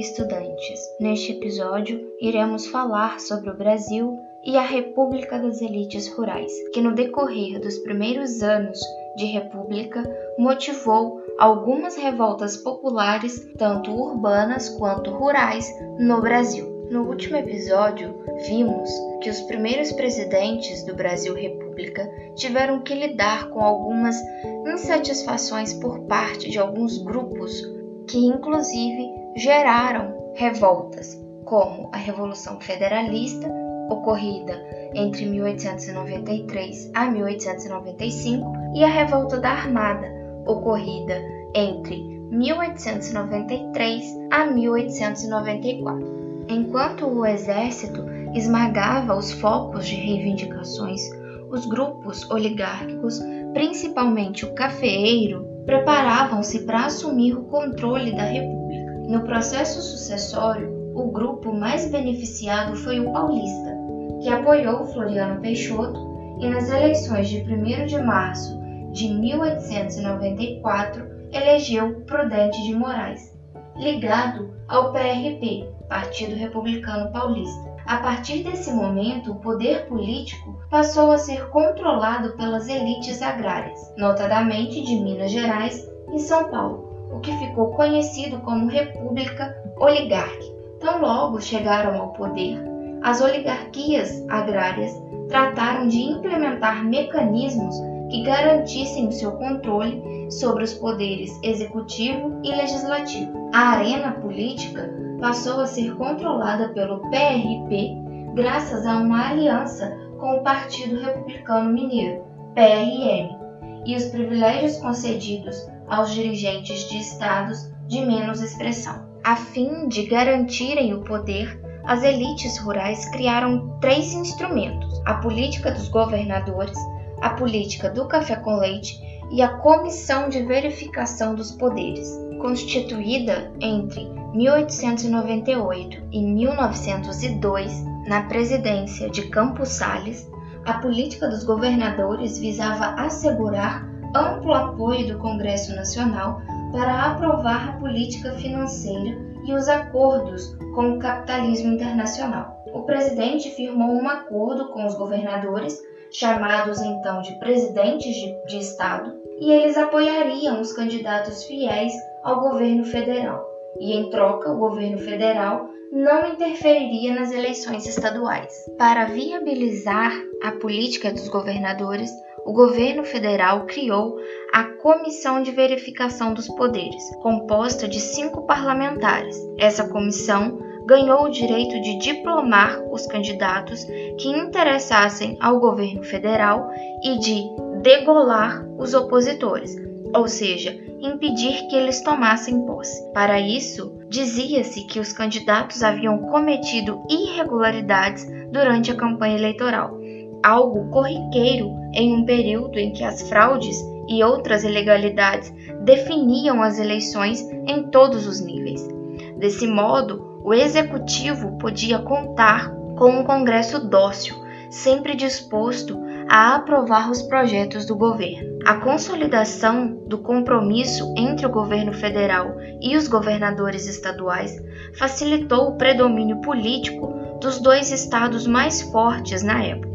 estudantes! Neste episódio, iremos falar sobre o Brasil e a República das Elites Rurais, que no decorrer dos primeiros anos de República motivou algumas revoltas populares, tanto urbanas quanto rurais, no Brasil. No último episódio, vimos que os primeiros presidentes do Brasil República tiveram que lidar com algumas insatisfações por parte de alguns grupos que, inclusive, geraram revoltas, como a Revolução Federalista, ocorrida entre 1893 a 1895, e a Revolta da Armada, ocorrida entre 1893 a 1894. Enquanto o exército esmagava os focos de reivindicações, os grupos oligárquicos, principalmente o cafeeiro, preparavam-se para assumir o controle da República. No processo sucessório, o grupo mais beneficiado foi o paulista, que apoiou Floriano Peixoto e nas eleições de 1 de março de 1894 elegeu Prudente de Moraes, ligado ao PRP, Partido Republicano Paulista. A partir desse momento, o poder político passou a ser controlado pelas elites agrárias, notadamente de Minas Gerais e São Paulo o que ficou conhecido como República Oligárquica. Tão logo chegaram ao poder, as oligarquias agrárias trataram de implementar mecanismos que garantissem o seu controle sobre os poderes executivo e legislativo. A arena política passou a ser controlada pelo PRP graças a uma aliança com o Partido Republicano Mineiro, PRM, e os privilégios concedidos aos dirigentes de estados de menos expressão. A fim de garantirem o poder, as elites rurais criaram três instrumentos: a política dos governadores, a política do café com leite e a Comissão de Verificação dos Poderes, constituída entre 1898 e 1902 na presidência de Campos Sales. A política dos governadores visava assegurar amplo apoio do Congresso Nacional para aprovar a política financeira e os acordos com o capitalismo internacional. O presidente firmou um acordo com os governadores, chamados então de presidentes de, de Estado, e eles apoiariam os candidatos fiéis ao governo federal. E em troca, o governo federal não interferiria nas eleições estaduais. Para viabilizar a política dos governadores, o governo federal criou a Comissão de Verificação dos Poderes, composta de cinco parlamentares. Essa comissão ganhou o direito de diplomar os candidatos que interessassem ao governo federal e de degolar os opositores, ou seja, impedir que eles tomassem posse. Para isso, dizia-se que os candidatos haviam cometido irregularidades durante a campanha eleitoral algo corriqueiro em um período em que as fraudes e outras ilegalidades definiam as eleições em todos os níveis. Desse modo, o executivo podia contar com um Congresso dócil, sempre disposto a aprovar os projetos do governo. A consolidação do compromisso entre o governo federal e os governadores estaduais facilitou o predomínio político dos dois estados mais fortes na época.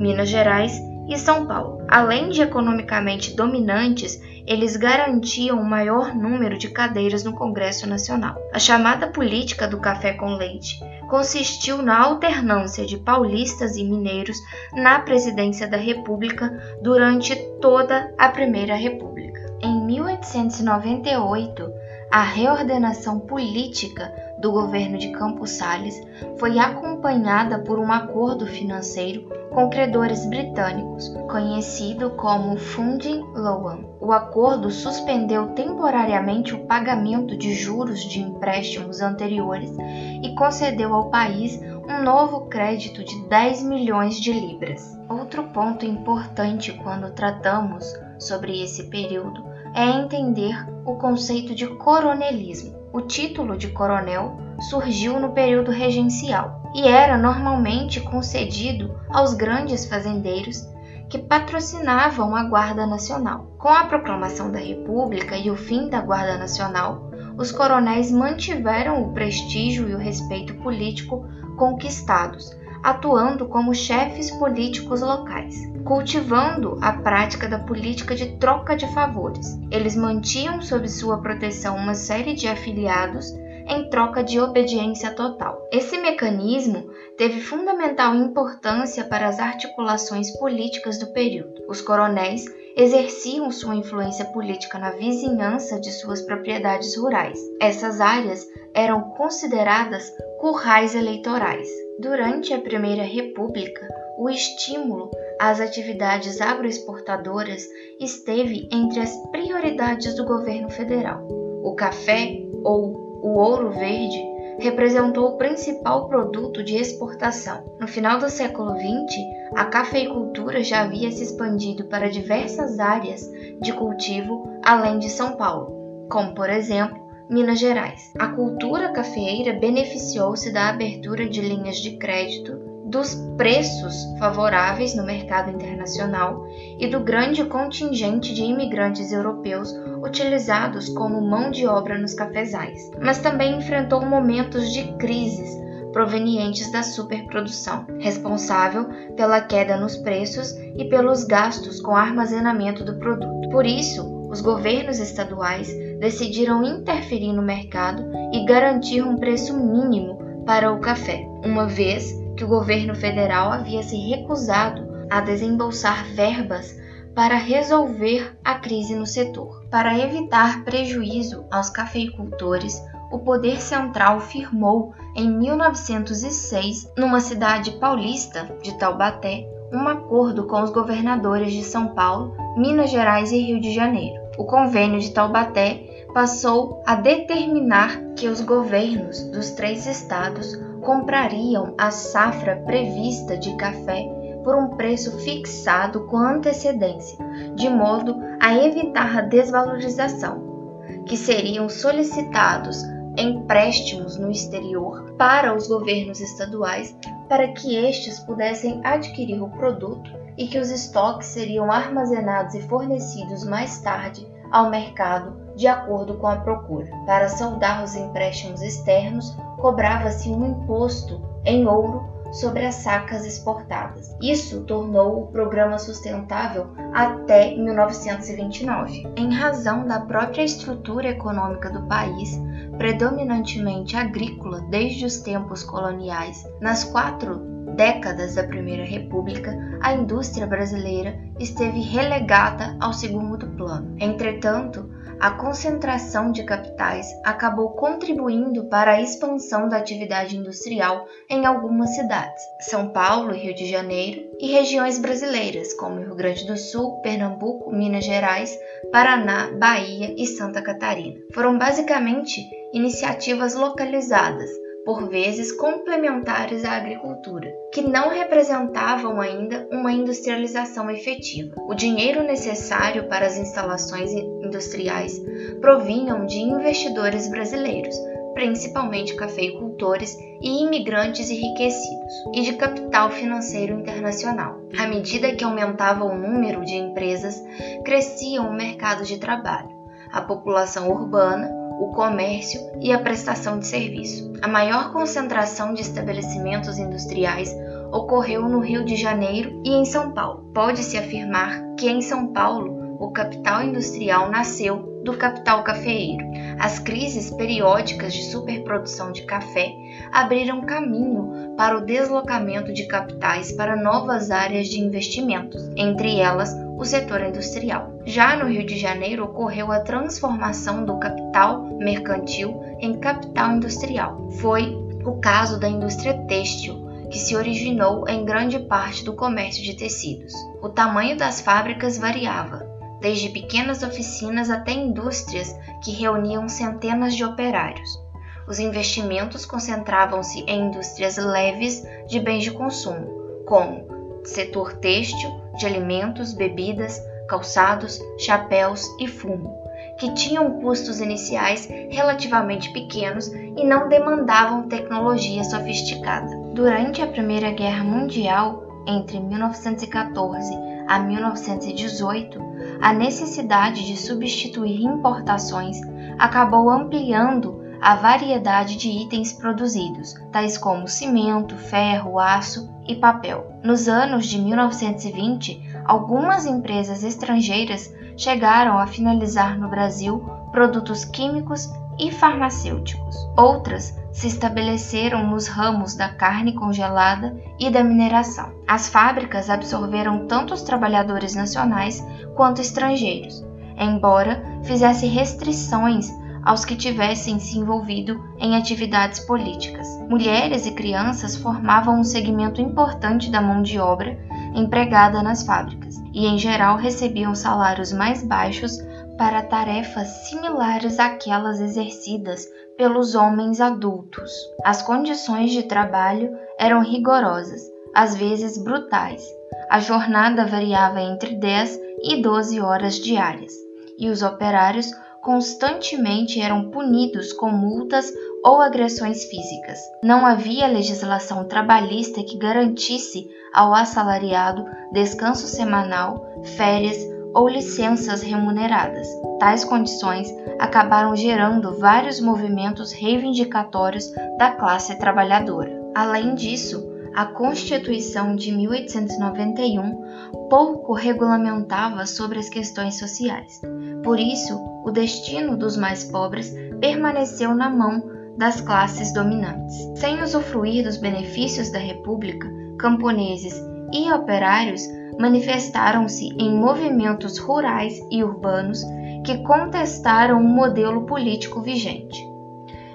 Minas Gerais e São Paulo. Além de economicamente dominantes, eles garantiam o maior número de cadeiras no Congresso Nacional. A chamada política do café com leite consistiu na alternância de paulistas e mineiros na presidência da República durante toda a Primeira República. Em 1898, a reordenação política do governo de Campos Salles foi acompanhada por um acordo financeiro com credores britânicos, conhecido como Funding Loan. O acordo suspendeu temporariamente o pagamento de juros de empréstimos anteriores e concedeu ao país um novo crédito de 10 milhões de libras. Outro ponto importante quando tratamos sobre esse período é entender o conceito de coronelismo. O título de coronel surgiu no período regencial e era normalmente concedido aos grandes fazendeiros que patrocinavam a Guarda Nacional. Com a proclamação da República e o fim da Guarda Nacional, os coronéis mantiveram o prestígio e o respeito político conquistados, atuando como chefes políticos locais, cultivando a prática da política de troca de favores. Eles mantinham sob sua proteção uma série de afiliados em troca de obediência total. Esse mecanismo teve fundamental importância para as articulações políticas do período. Os coronéis exerciam sua influência política na vizinhança de suas propriedades rurais. Essas áreas eram consideradas currais eleitorais. Durante a Primeira República, o estímulo às atividades agroexportadoras esteve entre as prioridades do governo federal. O café, ou o ouro verde, representou o principal produto de exportação. No final do século XX, a cafeicultura já havia se expandido para diversas áreas de cultivo além de São Paulo, como por exemplo Minas Gerais. A cultura cafeeira beneficiou-se da abertura de linhas de crédito, dos preços favoráveis no mercado internacional e do grande contingente de imigrantes europeus utilizados como mão de obra nos cafezais. Mas também enfrentou momentos de crises provenientes da superprodução, responsável pela queda nos preços e pelos gastos com armazenamento do produto. Por isso, os governos estaduais decidiram interferir no mercado e garantir um preço mínimo para o café, uma vez que o governo federal havia se recusado a desembolsar verbas para resolver a crise no setor. Para evitar prejuízo aos cafeicultores, o poder central firmou em 1906, numa cidade paulista de Taubaté, um acordo com os governadores de São Paulo, Minas Gerais e Rio de Janeiro. O convênio de Taubaté passou a determinar que os governos dos três estados comprariam a safra prevista de café por um preço fixado com antecedência, de modo a evitar a desvalorização, que seriam solicitados empréstimos no exterior para os governos estaduais para que estes pudessem adquirir o produto e que os estoques seriam armazenados e fornecidos mais tarde ao mercado de acordo com a procura. Para saldar os empréstimos externos, cobrava-se um imposto em ouro sobre as sacas exportadas. Isso tornou o programa sustentável até 1929. Em razão da própria estrutura econômica do país, predominantemente agrícola desde os tempos coloniais, nas quatro décadas da Primeira República, a indústria brasileira esteve relegada ao segundo plano. Entretanto, a concentração de capitais acabou contribuindo para a expansão da atividade industrial em algumas cidades, São Paulo, Rio de Janeiro, e regiões brasileiras, como Rio Grande do Sul, Pernambuco, Minas Gerais, Paraná, Bahia e Santa Catarina. Foram basicamente iniciativas localizadas, por vezes complementares à agricultura, que não representavam ainda uma industrialização efetiva. O dinheiro necessário para as instalações industriais provinham de investidores brasileiros, principalmente cafeicultores e imigrantes enriquecidos, e de capital financeiro internacional. À medida que aumentava o número de empresas, crescia o mercado de trabalho, a população urbana o comércio e a prestação de serviço. A maior concentração de estabelecimentos industriais ocorreu no Rio de Janeiro e em São Paulo. Pode-se afirmar que em São Paulo o capital industrial nasceu do capital cafeeiro. As crises periódicas de superprodução de café abriram caminho para o deslocamento de capitais para novas áreas de investimentos, entre elas o setor industrial. Já no Rio de Janeiro ocorreu a transformação do capital mercantil em capital industrial. Foi o caso da indústria têxtil, que se originou em grande parte do comércio de tecidos. O tamanho das fábricas variava, desde pequenas oficinas até indústrias que reuniam centenas de operários. Os investimentos concentravam-se em indústrias leves de bens de consumo, como setor têxtil, de alimentos, bebidas, calçados, chapéus e fumo, que tinham custos iniciais relativamente pequenos e não demandavam tecnologia sofisticada. Durante a Primeira Guerra Mundial, entre 1914 a 1918, a necessidade de substituir importações acabou ampliando a variedade de itens produzidos, tais como cimento, ferro, aço e papel. Nos anos de 1920, algumas empresas estrangeiras chegaram a finalizar no Brasil produtos químicos e farmacêuticos. Outras se estabeleceram nos ramos da carne congelada e da mineração. As fábricas absorveram tanto os trabalhadores nacionais quanto estrangeiros, embora fizesse restrições aos que tivessem se envolvido em atividades políticas. Mulheres e crianças formavam um segmento importante da mão de obra empregada nas fábricas e, em geral, recebiam salários mais baixos para tarefas similares àquelas exercidas pelos homens adultos. As condições de trabalho eram rigorosas, às vezes brutais. A jornada variava entre 10 e 12 horas diárias, e os operários constantemente eram punidos com multas ou agressões físicas. Não havia legislação trabalhista que garantisse ao assalariado descanso semanal, férias ou licenças remuneradas. Tais condições acabaram gerando vários movimentos reivindicatórios da classe trabalhadora. Além disso, a Constituição de 1891 pouco regulamentava sobre as questões sociais. Por isso, o destino dos mais pobres permaneceu na mão das classes dominantes. Sem usufruir dos benefícios da República, camponeses e operários manifestaram-se em movimentos rurais e urbanos que contestaram o modelo político vigente.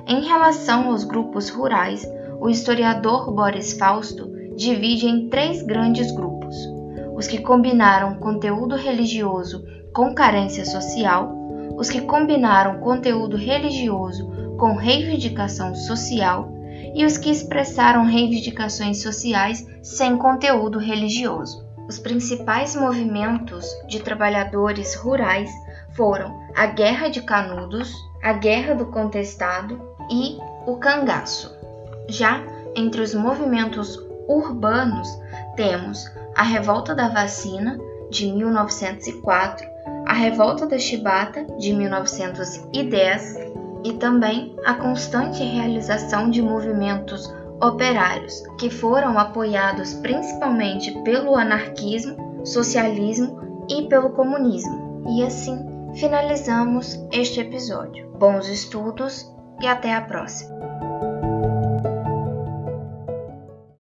Em relação aos grupos rurais, o historiador Boris Fausto divide em três grandes grupos: os que combinaram conteúdo religioso com carência social, os que combinaram conteúdo religioso com reivindicação social e os que expressaram reivindicações sociais sem conteúdo religioso. Os principais movimentos de trabalhadores rurais foram a Guerra de Canudos, a Guerra do Contestado e o Cangaço. Já entre os movimentos urbanos, temos a Revolta da Vacina, de 1904, a Revolta da Chibata, de 1910, e também a constante realização de movimentos operários, que foram apoiados principalmente pelo anarquismo, socialismo e pelo comunismo. E assim finalizamos este episódio. Bons estudos e até a próxima!